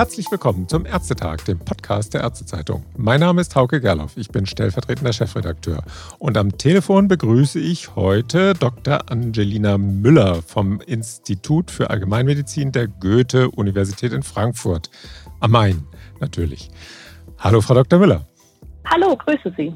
Herzlich willkommen zum Ärztetag, dem Podcast der Ärztezeitung. Mein Name ist Hauke Gerloff, ich bin stellvertretender Chefredakteur. Und am Telefon begrüße ich heute Dr. Angelina Müller vom Institut für Allgemeinmedizin der Goethe-Universität in Frankfurt. Am Main, natürlich. Hallo, Frau Dr. Müller. Hallo, grüße Sie.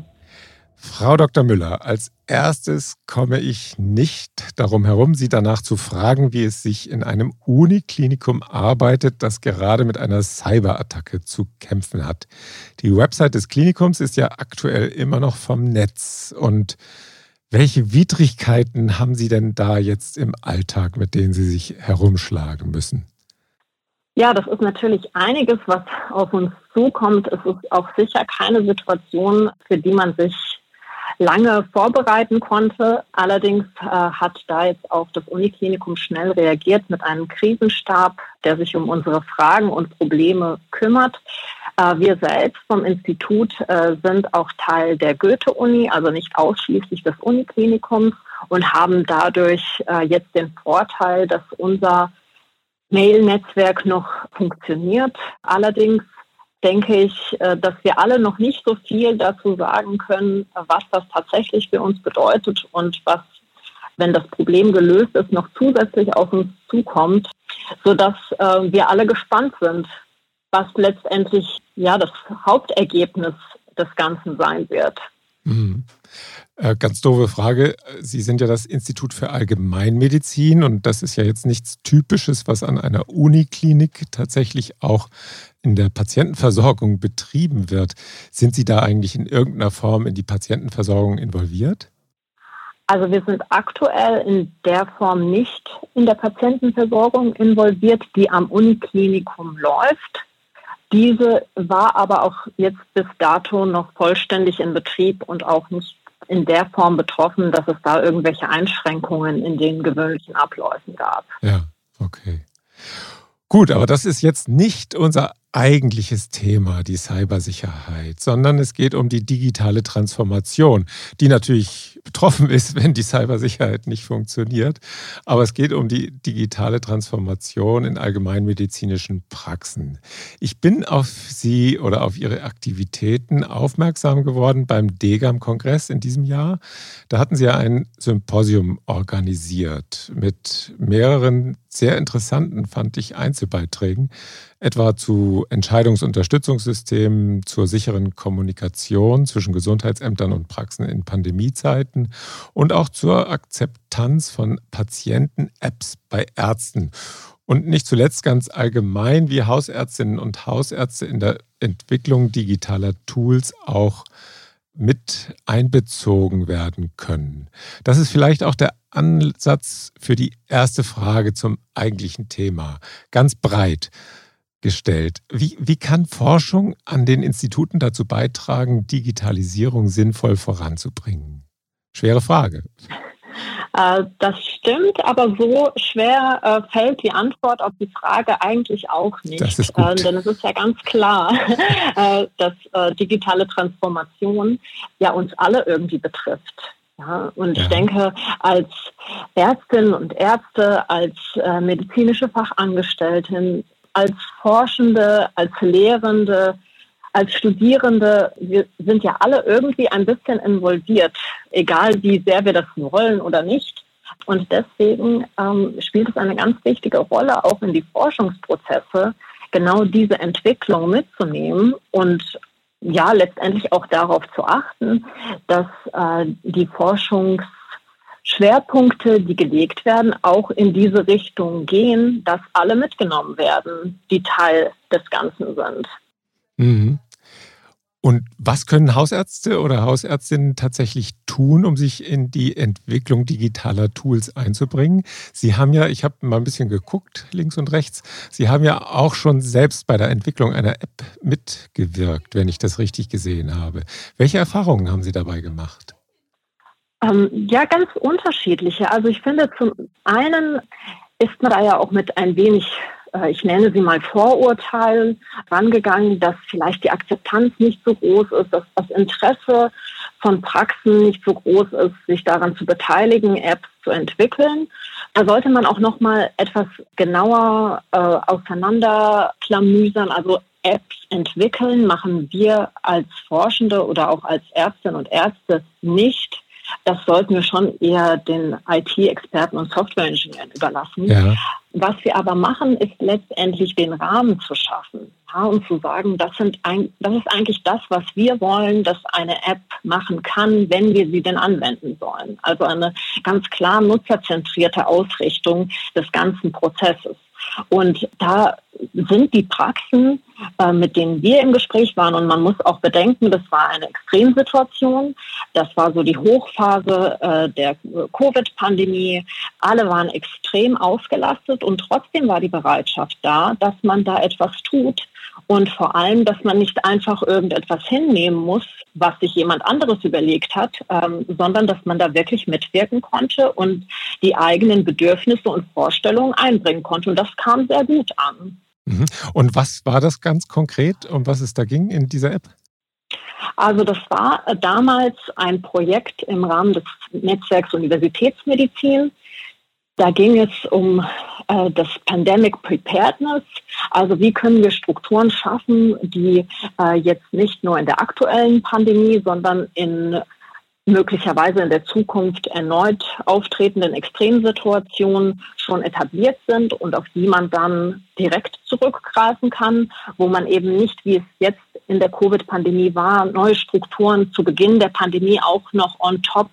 Frau Dr. Müller, als erstes komme ich nicht darum herum, Sie danach zu fragen, wie es sich in einem Uniklinikum arbeitet, das gerade mit einer Cyberattacke zu kämpfen hat. Die Website des Klinikums ist ja aktuell immer noch vom Netz. Und welche Widrigkeiten haben Sie denn da jetzt im Alltag, mit denen Sie sich herumschlagen müssen? Ja, das ist natürlich einiges, was auf uns zukommt. Es ist auch sicher keine Situation, für die man sich lange vorbereiten konnte. Allerdings äh, hat da jetzt auch das Uniklinikum schnell reagiert mit einem Krisenstab, der sich um unsere Fragen und Probleme kümmert. Äh, wir selbst vom Institut äh, sind auch Teil der Goethe-Uni, also nicht ausschließlich des Uniklinikums und haben dadurch äh, jetzt den Vorteil, dass unser Mail-Netzwerk noch funktioniert. Allerdings denke ich, äh, dass wir alle noch nicht so viel dazu sagen können, was das tatsächlich für uns bedeutet und was, wenn das Problem gelöst ist, noch zusätzlich auf uns zukommt, sodass äh, wir alle gespannt sind, was letztendlich ja das Hauptergebnis des Ganzen sein wird. Mhm. Äh, ganz doofe Frage. Sie sind ja das Institut für Allgemeinmedizin und das ist ja jetzt nichts Typisches, was an einer Uniklinik tatsächlich auch in der Patientenversorgung betrieben wird. Sind Sie da eigentlich in irgendeiner Form in die Patientenversorgung involviert? Also wir sind aktuell in der Form nicht in der Patientenversorgung involviert, die am Uniklinikum läuft. Diese war aber auch jetzt bis dato noch vollständig in Betrieb und auch nicht in der Form betroffen, dass es da irgendwelche Einschränkungen in den gewöhnlichen Abläufen gab. Ja, okay. Gut, aber das ist jetzt nicht unser eigentliches Thema, die Cybersicherheit, sondern es geht um die digitale Transformation, die natürlich betroffen ist, wenn die Cybersicherheit nicht funktioniert. Aber es geht um die digitale Transformation in allgemeinmedizinischen Praxen. Ich bin auf Sie oder auf Ihre Aktivitäten aufmerksam geworden beim DEGAM-Kongress in diesem Jahr. Da hatten Sie ja ein Symposium organisiert mit mehreren sehr interessanten, fand ich, Einzelbeiträgen etwa zu Entscheidungsunterstützungssystemen, zur sicheren Kommunikation zwischen Gesundheitsämtern und Praxen in Pandemiezeiten und auch zur Akzeptanz von Patienten-Apps bei Ärzten. Und nicht zuletzt ganz allgemein, wie Hausärztinnen und Hausärzte in der Entwicklung digitaler Tools auch mit einbezogen werden können. Das ist vielleicht auch der Ansatz für die erste Frage zum eigentlichen Thema. Ganz breit gestellt. Wie, wie kann Forschung an den Instituten dazu beitragen, Digitalisierung sinnvoll voranzubringen? Schwere Frage. Äh, das stimmt, aber so schwer äh, fällt die Antwort auf die Frage eigentlich auch nicht. Das ist gut. Äh, denn es ist ja ganz klar, dass digitale Transformation ja uns alle irgendwie betrifft. Ja, und ja. ich denke, als Ärztinnen und Ärzte, als medizinische Fachangestellten als Forschende, als Lehrende, als Studierende, wir sind ja alle irgendwie ein bisschen involviert, egal wie sehr wir das wollen oder nicht. Und deswegen ähm, spielt es eine ganz wichtige Rolle, auch in die Forschungsprozesse, genau diese Entwicklung mitzunehmen und ja, letztendlich auch darauf zu achten, dass äh, die Forschungs Schwerpunkte, die gelegt werden, auch in diese Richtung gehen, dass alle mitgenommen werden, die Teil des Ganzen sind. Mhm. Und was können Hausärzte oder Hausärztinnen tatsächlich tun, um sich in die Entwicklung digitaler Tools einzubringen? Sie haben ja, ich habe mal ein bisschen geguckt, links und rechts, Sie haben ja auch schon selbst bei der Entwicklung einer App mitgewirkt, wenn ich das richtig gesehen habe. Welche Erfahrungen haben Sie dabei gemacht? Ähm, ja, ganz unterschiedliche. Also ich finde, zum einen ist man da ja auch mit ein wenig, äh, ich nenne sie mal Vorurteilen, rangegangen, dass vielleicht die Akzeptanz nicht so groß ist, dass das Interesse von Praxen nicht so groß ist, sich daran zu beteiligen, Apps zu entwickeln. da sollte man auch noch mal etwas genauer äh, auseinanderklamüsern. Also Apps entwickeln machen wir als Forschende oder auch als Ärztinnen und Ärzte nicht. Das sollten wir schon eher den IT-Experten und Software-Ingenieuren überlassen. Ja. Was wir aber machen, ist letztendlich den Rahmen zu schaffen ja, und zu sagen, das, sind ein, das ist eigentlich das, was wir wollen, dass eine App machen kann, wenn wir sie denn anwenden sollen. Also eine ganz klar nutzerzentrierte Ausrichtung des ganzen Prozesses. Und da sind die Praxen, äh, mit denen wir im Gespräch waren, und man muss auch bedenken, das war eine Extremsituation. Das war so die Hochphase äh, der Covid-Pandemie. Alle waren extrem ausgelastet und trotzdem war die Bereitschaft da, dass man da etwas tut, und vor allem, dass man nicht einfach irgendetwas hinnehmen muss, was sich jemand anderes überlegt hat, ähm, sondern dass man da wirklich mitwirken konnte und die eigenen Bedürfnisse und Vorstellungen einbringen konnte. Und das kam sehr gut an. Mhm. Und was war das ganz konkret, um was es da ging in dieser App? Also das war damals ein Projekt im Rahmen des Netzwerks Universitätsmedizin. Da ging es um äh, das Pandemic Preparedness. Also wie können wir Strukturen schaffen, die äh, jetzt nicht nur in der aktuellen Pandemie, sondern in möglicherweise in der Zukunft erneut auftretenden Extremsituationen schon etabliert sind und auf die man dann direkt zurückgreifen kann, wo man eben nicht, wie es jetzt in der Covid-Pandemie war, neue Strukturen zu Beginn der Pandemie auch noch on top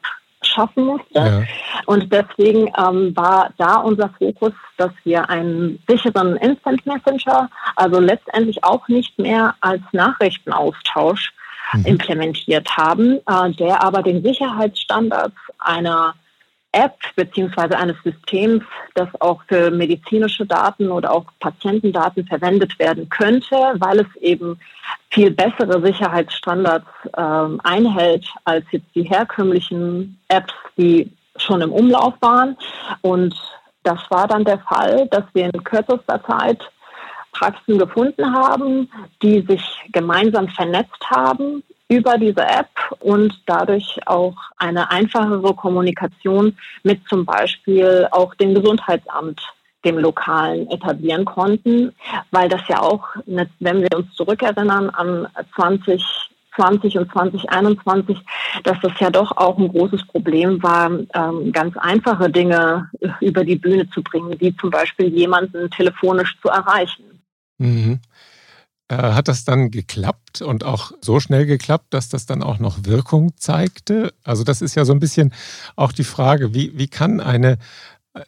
schaffen musste. Ja. Und deswegen ähm, war da unser Fokus, dass wir einen sicheren Instant Messenger, also letztendlich auch nicht mehr als Nachrichtenaustausch mhm. implementiert haben, äh, der aber den Sicherheitsstandards einer App beziehungsweise eines Systems, das auch für medizinische Daten oder auch Patientendaten verwendet werden könnte, weil es eben viel bessere Sicherheitsstandards äh, einhält als jetzt die herkömmlichen Apps, die schon im Umlauf waren. Und das war dann der Fall, dass wir in kürzester Zeit Praxen gefunden haben, die sich gemeinsam vernetzt haben über diese App und dadurch auch eine einfachere Kommunikation mit zum Beispiel auch dem Gesundheitsamt, dem Lokalen etablieren konnten, weil das ja auch, wenn wir uns zurückerinnern an 2020 und 2021, dass das ja doch auch ein großes Problem war, ähm, ganz einfache Dinge über die Bühne zu bringen, wie zum Beispiel jemanden telefonisch zu erreichen. Mhm. Äh, hat das dann geklappt und auch so schnell geklappt, dass das dann auch noch Wirkung zeigte? Also das ist ja so ein bisschen auch die Frage, wie, wie kann eine,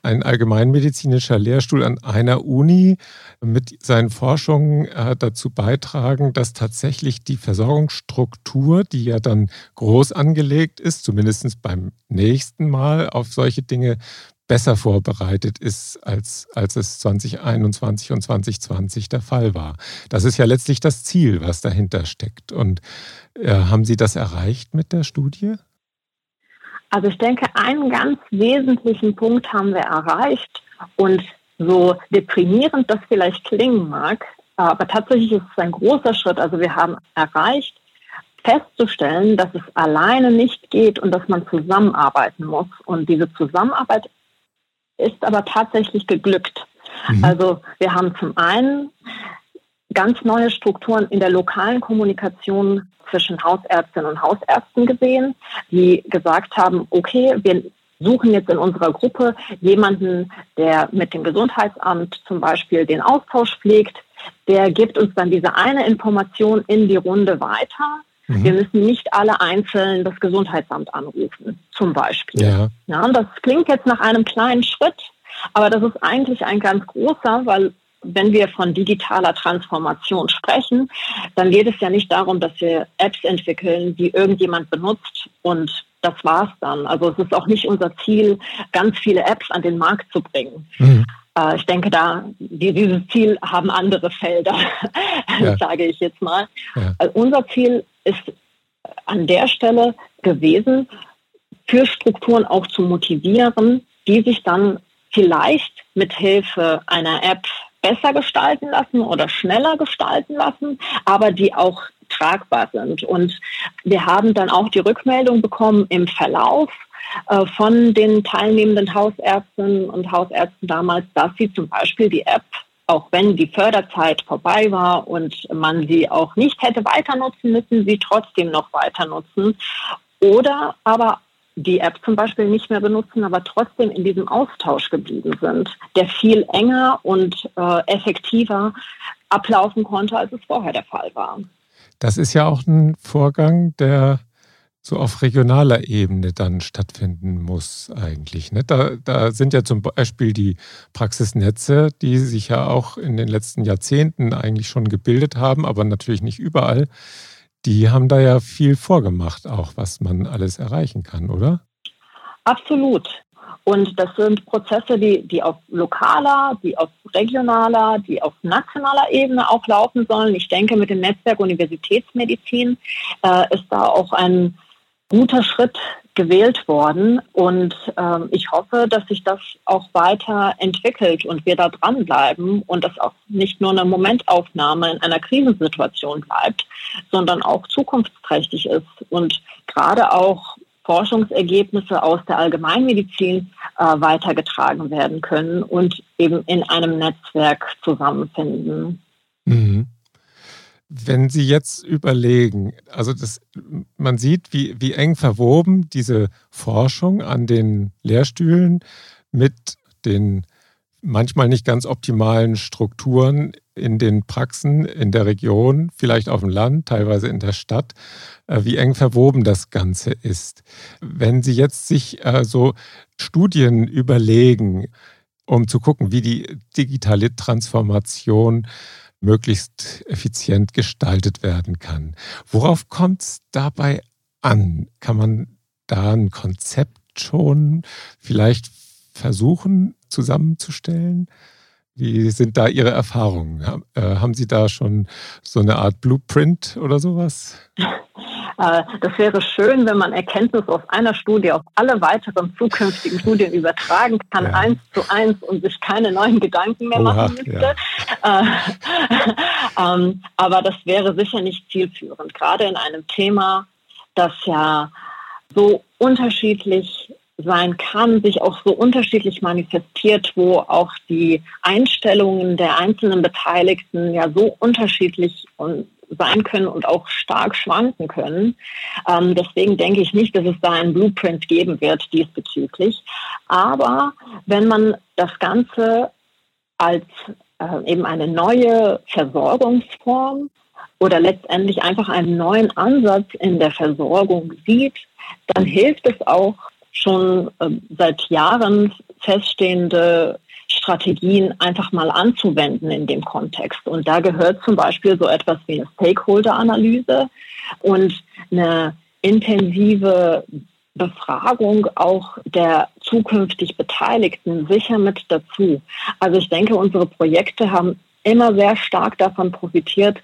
ein allgemeinmedizinischer Lehrstuhl an einer Uni mit seinen Forschungen äh, dazu beitragen, dass tatsächlich die Versorgungsstruktur, die ja dann groß angelegt ist, zumindest beim nächsten Mal auf solche Dinge besser vorbereitet ist, als, als es 2021 und 2020 der Fall war. Das ist ja letztlich das Ziel, was dahinter steckt. Und äh, haben Sie das erreicht mit der Studie? Also ich denke, einen ganz wesentlichen Punkt haben wir erreicht. Und so deprimierend das vielleicht klingen mag, aber tatsächlich ist es ein großer Schritt. Also wir haben erreicht, festzustellen, dass es alleine nicht geht und dass man zusammenarbeiten muss. Und diese Zusammenarbeit ist aber tatsächlich geglückt. Mhm. Also wir haben zum einen ganz neue Strukturen in der lokalen Kommunikation zwischen Hausärztinnen und Hausärzten gesehen, die gesagt haben, okay, wir suchen jetzt in unserer Gruppe jemanden, der mit dem Gesundheitsamt zum Beispiel den Austausch pflegt, der gibt uns dann diese eine Information in die Runde weiter Mhm. Wir müssen nicht alle einzeln das Gesundheitsamt anrufen, zum Beispiel. Ja. ja. Das klingt jetzt nach einem kleinen Schritt, aber das ist eigentlich ein ganz großer, weil wenn wir von digitaler Transformation sprechen, dann geht es ja nicht darum, dass wir Apps entwickeln, die irgendjemand benutzt und das war's dann. Also es ist auch nicht unser Ziel, ganz viele Apps an den Markt zu bringen. Mhm. Äh, ich denke, da dieses Ziel haben andere Felder, ja. sage ich jetzt mal. Ja. Also unser Ziel ist an der Stelle gewesen, für Strukturen auch zu motivieren, die sich dann vielleicht mit Hilfe einer App besser gestalten lassen oder schneller gestalten lassen, aber die auch tragbar sind. Und wir haben dann auch die Rückmeldung bekommen im Verlauf, äh, von den teilnehmenden Hausärztinnen und Hausärzten damals, dass sie zum Beispiel die App auch wenn die Förderzeit vorbei war und man sie auch nicht hätte weiter nutzen müssen, sie trotzdem noch weiter nutzen. Oder aber die App zum Beispiel nicht mehr benutzen, aber trotzdem in diesem Austausch geblieben sind, der viel enger und äh, effektiver ablaufen konnte, als es vorher der Fall war. Das ist ja auch ein Vorgang, der so auf regionaler Ebene dann stattfinden muss eigentlich. Ne? Da, da sind ja zum Beispiel die Praxisnetze, die sich ja auch in den letzten Jahrzehnten eigentlich schon gebildet haben, aber natürlich nicht überall. Die haben da ja viel vorgemacht, auch was man alles erreichen kann, oder? Absolut. Und das sind Prozesse, die, die auf lokaler, die auf regionaler, die auf nationaler Ebene auch laufen sollen. Ich denke, mit dem Netzwerk Universitätsmedizin äh, ist da auch ein guter Schritt gewählt worden. Und ähm, ich hoffe, dass sich das auch weiter entwickelt und wir da dranbleiben und das auch nicht nur eine Momentaufnahme in einer Krisensituation bleibt, sondern auch zukunftsträchtig ist und gerade auch Forschungsergebnisse aus der Allgemeinmedizin äh, weitergetragen werden können und eben in einem Netzwerk zusammenfinden. Mhm. Wenn Sie jetzt überlegen, also das, man sieht, wie, wie eng verwoben diese Forschung an den Lehrstühlen mit den manchmal nicht ganz optimalen Strukturen in den Praxen in der Region, vielleicht auf dem Land, teilweise in der Stadt, äh, wie eng verwoben das Ganze ist. Wenn Sie jetzt sich äh, so Studien überlegen, um zu gucken, wie die digitale Transformation möglichst effizient gestaltet werden kann. Worauf kommt es dabei an? Kann man da ein Konzept schon vielleicht versuchen zusammenzustellen? Wie sind da Ihre Erfahrungen? Äh, haben Sie da schon so eine Art Blueprint oder sowas? Äh, das wäre schön, wenn man Erkenntnisse aus einer Studie auf alle weiteren zukünftigen Studien übertragen kann, ja. eins zu eins und sich keine neuen Gedanken mehr Oha, machen müsste. Ja. Äh, ähm, aber das wäre sicher nicht zielführend, gerade in einem Thema, das ja so unterschiedlich sein kann, sich auch so unterschiedlich manifestiert, wo auch die Einstellungen der einzelnen Beteiligten ja so unterschiedlich sein können und auch stark schwanken können. Ähm, deswegen denke ich nicht, dass es da einen Blueprint geben wird diesbezüglich. Aber wenn man das Ganze als äh, eben eine neue Versorgungsform oder letztendlich einfach einen neuen Ansatz in der Versorgung sieht, dann hilft es auch, schon äh, seit Jahren feststehende Strategien einfach mal anzuwenden in dem Kontext. Und da gehört zum Beispiel so etwas wie eine Stakeholder-Analyse und eine intensive Befragung auch der zukünftig Beteiligten sicher mit dazu. Also ich denke, unsere Projekte haben immer sehr stark davon profitiert,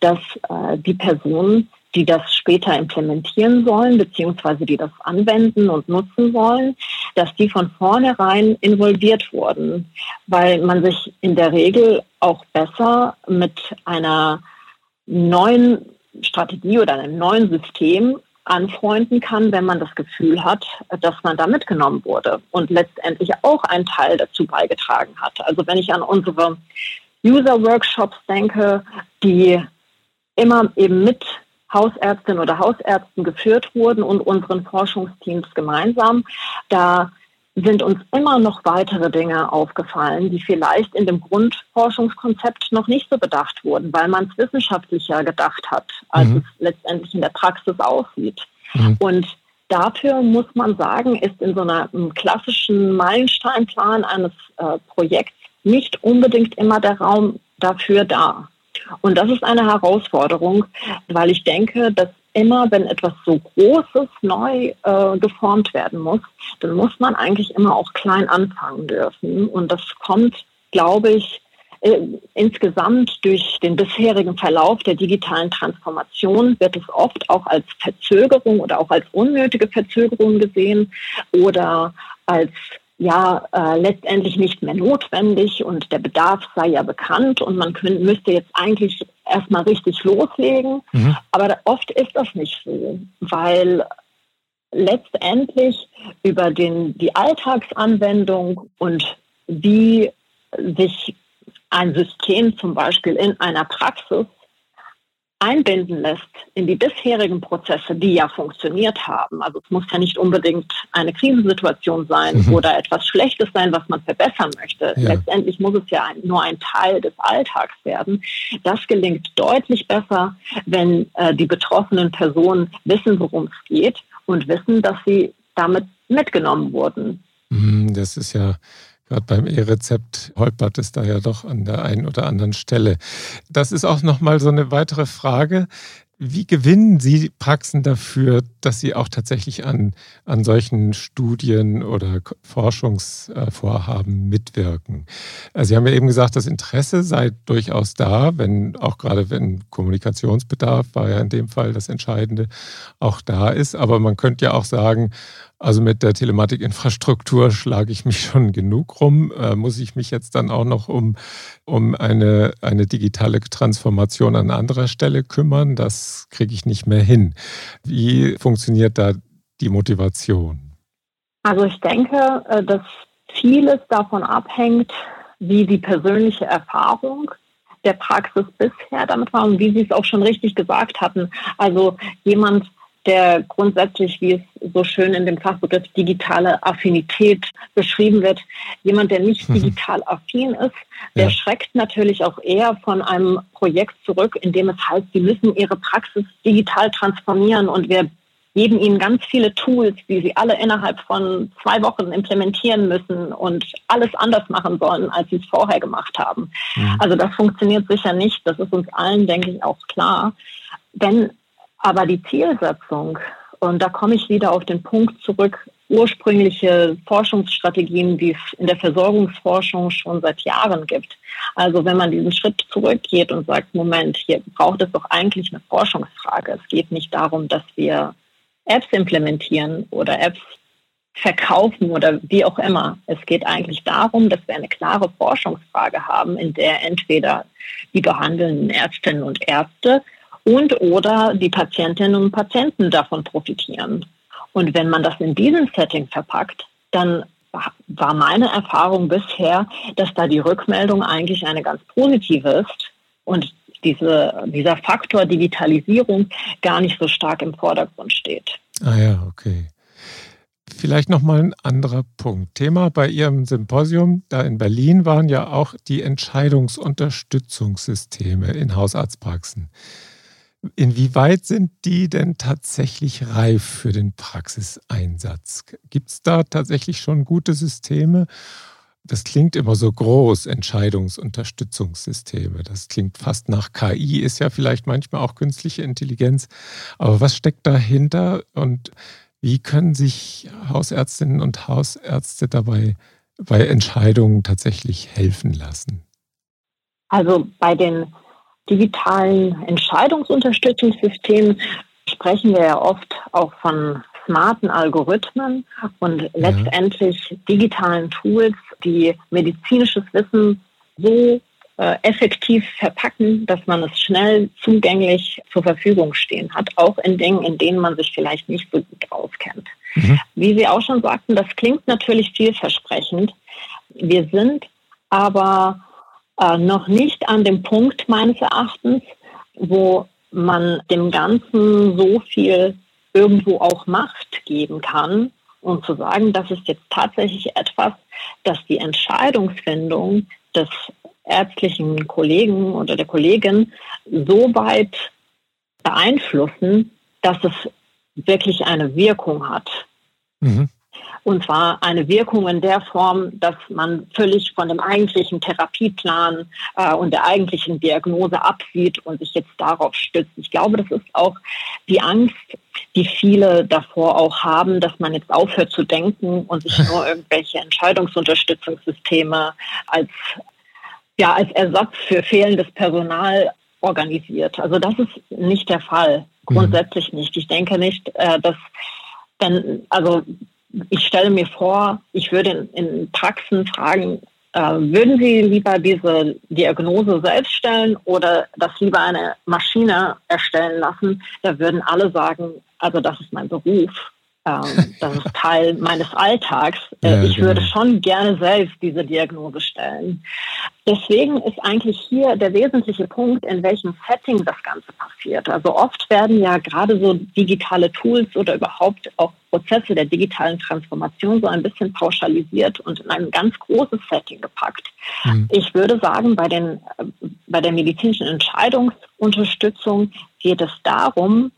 dass äh, die Personen die das später implementieren sollen, beziehungsweise die das anwenden und nutzen wollen, dass die von vornherein involviert wurden, weil man sich in der Regel auch besser mit einer neuen Strategie oder einem neuen System anfreunden kann, wenn man das Gefühl hat, dass man da mitgenommen wurde und letztendlich auch einen Teil dazu beigetragen hat. Also wenn ich an unsere User-Workshops denke, die immer eben mit Hausärztinnen oder Hausärzten geführt wurden und unseren Forschungsteams gemeinsam. Da sind uns immer noch weitere Dinge aufgefallen, die vielleicht in dem Grundforschungskonzept noch nicht so bedacht wurden, weil man es wissenschaftlicher gedacht hat, als mhm. es letztendlich in der Praxis aussieht. Mhm. Und dafür muss man sagen, ist in so einem klassischen Meilensteinplan eines äh, Projekts nicht unbedingt immer der Raum dafür da. Und das ist eine Herausforderung, weil ich denke, dass immer, wenn etwas so Großes neu äh, geformt werden muss, dann muss man eigentlich immer auch klein anfangen dürfen. Und das kommt, glaube ich, äh, insgesamt durch den bisherigen Verlauf der digitalen Transformation wird es oft auch als Verzögerung oder auch als unnötige Verzögerung gesehen oder als ja äh, letztendlich nicht mehr notwendig und der Bedarf sei ja bekannt und man könnte, müsste jetzt eigentlich erstmal richtig loslegen. Mhm. Aber oft ist das nicht so, weil letztendlich über den, die Alltagsanwendung und wie sich ein System zum Beispiel in einer Praxis einbinden lässt in die bisherigen Prozesse, die ja funktioniert haben. Also es muss ja nicht unbedingt eine Krisensituation sein mhm. oder etwas Schlechtes sein, was man verbessern möchte. Ja. Letztendlich muss es ja nur ein Teil des Alltags werden. Das gelingt deutlich besser, wenn äh, die betroffenen Personen wissen, worum es geht und wissen, dass sie damit mitgenommen wurden. Mhm, das ist ja Gerade beim E-Rezept holpert es da ja doch an der einen oder anderen Stelle. Das ist auch nochmal so eine weitere Frage. Wie gewinnen Sie Praxen dafür, dass Sie auch tatsächlich an, an solchen Studien oder Forschungsvorhaben mitwirken? Also Sie haben ja eben gesagt, das Interesse sei durchaus da, wenn auch gerade wenn Kommunikationsbedarf war ja in dem Fall das Entscheidende auch da ist. Aber man könnte ja auch sagen, also mit der Telematikinfrastruktur schlage ich mich schon genug rum. Äh, muss ich mich jetzt dann auch noch um, um eine, eine digitale Transformation an anderer Stelle kümmern? Das kriege ich nicht mehr hin. Wie funktioniert da die Motivation? Also ich denke, äh, dass vieles davon abhängt, wie die persönliche Erfahrung der Praxis bisher damit war und wie Sie es auch schon richtig gesagt hatten. Also jemand, der grundsätzlich, wie es so schön in dem Fachbegriff digitale Affinität beschrieben wird, jemand, der nicht mhm. digital affin ist, der ja. schreckt natürlich auch eher von einem Projekt zurück, in dem es heißt, sie müssen ihre Praxis digital transformieren und wir geben ihnen ganz viele Tools, die sie alle innerhalb von zwei Wochen implementieren müssen und alles anders machen sollen, als sie es vorher gemacht haben. Mhm. Also das funktioniert sicher nicht. Das ist uns allen, denke ich, auch klar. Wenn aber die Zielsetzung, und da komme ich wieder auf den Punkt zurück, ursprüngliche Forschungsstrategien, die es in der Versorgungsforschung schon seit Jahren gibt. Also wenn man diesen Schritt zurückgeht und sagt, Moment, hier braucht es doch eigentlich eine Forschungsfrage. Es geht nicht darum, dass wir Apps implementieren oder Apps verkaufen oder wie auch immer. Es geht eigentlich darum, dass wir eine klare Forschungsfrage haben, in der entweder die behandelnden Ärztinnen und Ärzte und oder die Patientinnen und Patienten davon profitieren. Und wenn man das in diesem Setting verpackt, dann war meine Erfahrung bisher, dass da die Rückmeldung eigentlich eine ganz positive ist und diese, dieser Faktor Digitalisierung gar nicht so stark im Vordergrund steht. Ah ja, okay. Vielleicht nochmal ein anderer Punkt. Thema bei Ihrem Symposium da in Berlin waren ja auch die Entscheidungsunterstützungssysteme in Hausarztpraxen. Inwieweit sind die denn tatsächlich reif für den Praxiseinsatz? Gibt es da tatsächlich schon gute Systeme? Das klingt immer so groß, Entscheidungsunterstützungssysteme. Das klingt fast nach KI, ist ja vielleicht manchmal auch künstliche Intelligenz. Aber was steckt dahinter und wie können sich Hausärztinnen und Hausärzte dabei bei Entscheidungen tatsächlich helfen lassen? Also bei den digitalen Entscheidungsunterstützungssystemen sprechen wir ja oft auch von smarten Algorithmen und ja. letztendlich digitalen Tools, die medizinisches Wissen so äh, effektiv verpacken, dass man es schnell zugänglich zur Verfügung stehen hat, auch in Dingen, in denen man sich vielleicht nicht so gut auskennt. Mhm. Wie Sie auch schon sagten, das klingt natürlich vielversprechend. Wir sind aber äh, noch nicht an dem Punkt meines Erachtens, wo man dem Ganzen so viel irgendwo auch Macht geben kann und zu sagen, das ist jetzt tatsächlich etwas, das die Entscheidungsfindung des ärztlichen Kollegen oder der Kollegin so weit beeinflussen, dass es wirklich eine Wirkung hat. Mhm. Und zwar eine Wirkung in der Form, dass man völlig von dem eigentlichen Therapieplan äh, und der eigentlichen Diagnose absieht und sich jetzt darauf stützt. Ich glaube, das ist auch die Angst, die viele davor auch haben, dass man jetzt aufhört zu denken und sich nur irgendwelche Entscheidungsunterstützungssysteme als, ja, als Ersatz für fehlendes Personal organisiert. Also das ist nicht der Fall. Mhm. Grundsätzlich nicht. Ich denke nicht, äh, dass denn, also ich stelle mir vor, ich würde in, Praxen fragen, äh, würden Sie lieber diese Diagnose selbst stellen oder das lieber eine Maschine erstellen lassen? Da würden alle sagen, also das ist mein Beruf. Ähm, das ist Teil meines Alltags. Äh, ja, ich genau. würde schon gerne selbst diese Diagnose stellen. Deswegen ist eigentlich hier der wesentliche Punkt, in welchem Setting das Ganze passiert. Also oft werden ja gerade so digitale Tools oder überhaupt auch Prozesse der digitalen Transformation so ein bisschen pauschalisiert und in ein ganz großes Setting gepackt. Mhm. Ich würde sagen, bei, den, bei der medizinischen Entscheidungsunterstützung geht es darum,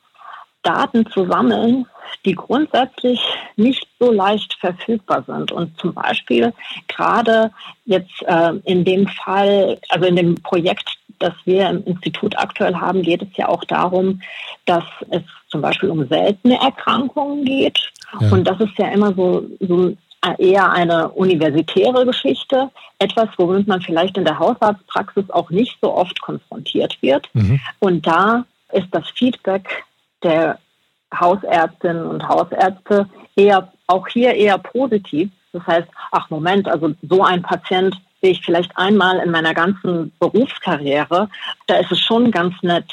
Daten zu sammeln, die grundsätzlich nicht so leicht verfügbar sind. Und zum Beispiel gerade jetzt äh, in dem Fall, also in dem Projekt, das wir im Institut aktuell haben, geht es ja auch darum, dass es zum Beispiel um seltene Erkrankungen geht. Ja. Und das ist ja immer so, so eher eine universitäre Geschichte, etwas, womit man vielleicht in der Hausarztpraxis auch nicht so oft konfrontiert wird. Mhm. Und da ist das Feedback der Hausärztinnen und Hausärzte eher auch hier eher positiv. Das heißt, ach Moment, also so ein Patient sehe ich vielleicht einmal in meiner ganzen Berufskarriere. Da ist es schon ganz nett,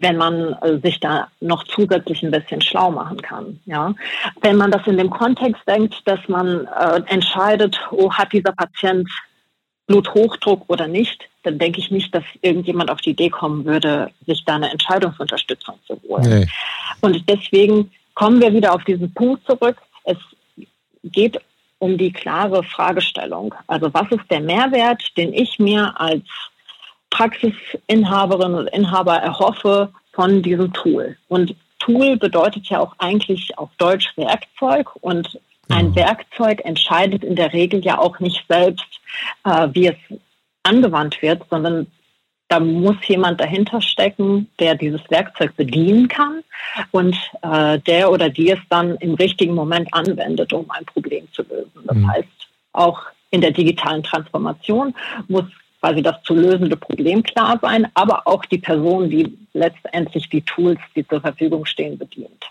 wenn man äh, sich da noch zusätzlich ein bisschen schlau machen kann. Ja, wenn man das in dem Kontext denkt, dass man äh, entscheidet, oh, hat dieser Patient Bluthochdruck oder nicht, dann denke ich nicht, dass irgendjemand auf die Idee kommen würde, sich da eine Entscheidungsunterstützung zu holen. Nee. Und deswegen kommen wir wieder auf diesen Punkt zurück. Es geht um die klare Fragestellung. Also was ist der Mehrwert, den ich mir als Praxisinhaberin und Inhaber erhoffe von diesem Tool? Und Tool bedeutet ja auch eigentlich auf Deutsch Werkzeug und ein Werkzeug entscheidet in der Regel ja auch nicht selbst, äh, wie es angewandt wird, sondern da muss jemand dahinter stecken, der dieses Werkzeug bedienen kann und äh, der oder die es dann im richtigen Moment anwendet, um ein Problem zu lösen. Das mhm. heißt, auch in der digitalen Transformation muss quasi das zu lösende Problem klar sein, aber auch die Person, die letztendlich die Tools, die zur Verfügung stehen, bedient.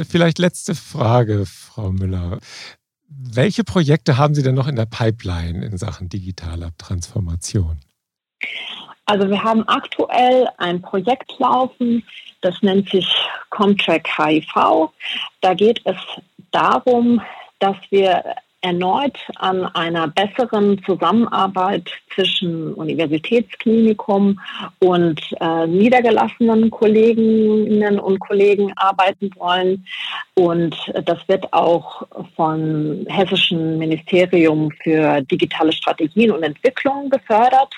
Vielleicht letzte Frage, Frau Müller. Welche Projekte haben Sie denn noch in der Pipeline in Sachen digitaler Transformation? Also wir haben aktuell ein Projekt laufen, das nennt sich Comtrack HIV. Da geht es darum, dass wir erneut an einer besseren Zusammenarbeit zwischen Universitätsklinikum und äh, niedergelassenen Kolleginnen und Kollegen arbeiten wollen. Und das wird auch vom Hessischen Ministerium für digitale Strategien und Entwicklung gefördert.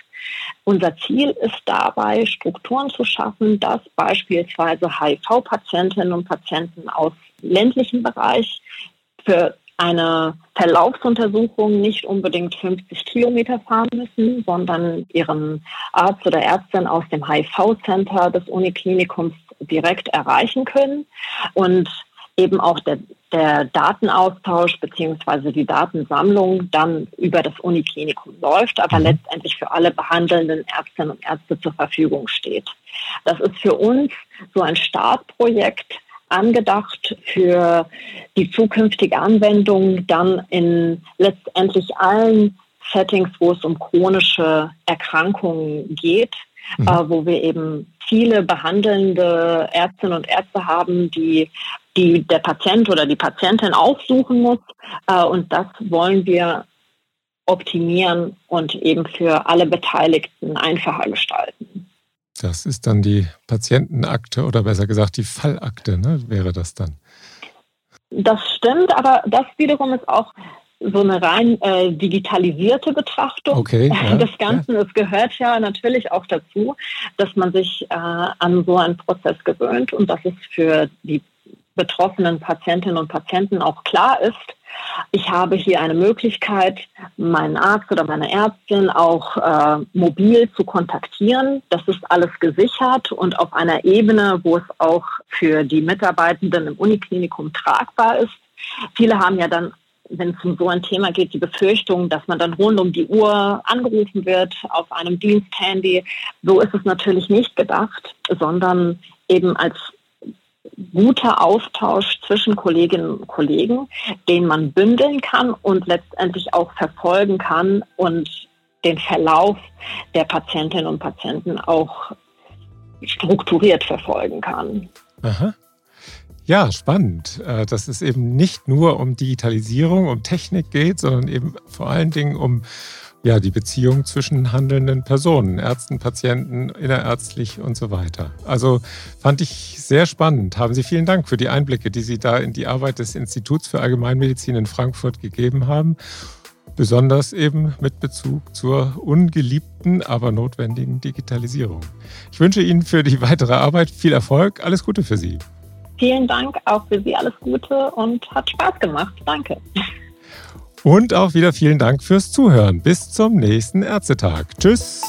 Unser Ziel ist dabei, Strukturen zu schaffen, dass beispielsweise HIV-Patientinnen und Patienten aus ländlichen Bereich für eine Verlaufsuntersuchung nicht unbedingt 50 Kilometer fahren müssen, sondern ihren Arzt oder Ärztin aus dem HIV-Center des Uniklinikums direkt erreichen können und eben auch der, der Datenaustausch beziehungsweise die Datensammlung dann über das Uniklinikum läuft, aber mhm. letztendlich für alle behandelnden Ärztinnen und Ärzte zur Verfügung steht. Das ist für uns so ein Startprojekt, angedacht für die zukünftige Anwendung dann in letztendlich allen Settings, wo es um chronische Erkrankungen geht, mhm. äh, wo wir eben viele behandelnde Ärztinnen und Ärzte haben, die, die der Patient oder die Patientin aufsuchen muss. Äh, und das wollen wir optimieren und eben für alle Beteiligten einfacher gestalten. Das ist dann die Patientenakte oder besser gesagt die Fallakte, ne? wäre das dann. Das stimmt, aber das wiederum ist auch so eine rein äh, digitalisierte Betrachtung okay, ja, des Ganzen. Ja. Es gehört ja natürlich auch dazu, dass man sich äh, an so einen Prozess gewöhnt und dass es für die betroffenen Patientinnen und Patienten auch klar ist, ich habe hier eine Möglichkeit, meinen Arzt oder meine Ärztin auch äh, mobil zu kontaktieren. Das ist alles gesichert und auf einer Ebene, wo es auch für die Mitarbeitenden im Uniklinikum tragbar ist. Viele haben ja dann wenn es um so ein Thema geht, die Befürchtung, dass man dann rund um die Uhr angerufen wird auf einem Diensthandy. So ist es natürlich nicht gedacht, sondern eben als guter Austausch zwischen Kolleginnen und Kollegen, den man bündeln kann und letztendlich auch verfolgen kann und den Verlauf der Patientinnen und Patienten auch strukturiert verfolgen kann. Aha. Ja, spannend, äh, dass es eben nicht nur um Digitalisierung, um Technik geht, sondern eben vor allen Dingen um ja, die Beziehung zwischen handelnden Personen, Ärzten, Patienten, innerärztlich und so weiter. Also fand ich sehr spannend. Haben Sie vielen Dank für die Einblicke, die Sie da in die Arbeit des Instituts für Allgemeinmedizin in Frankfurt gegeben haben. Besonders eben mit Bezug zur ungeliebten, aber notwendigen Digitalisierung. Ich wünsche Ihnen für die weitere Arbeit viel Erfolg. Alles Gute für Sie. Vielen Dank auch für Sie. Alles Gute und hat Spaß gemacht. Danke. Und auch wieder vielen Dank fürs Zuhören. Bis zum nächsten Ärztetag. Tschüss.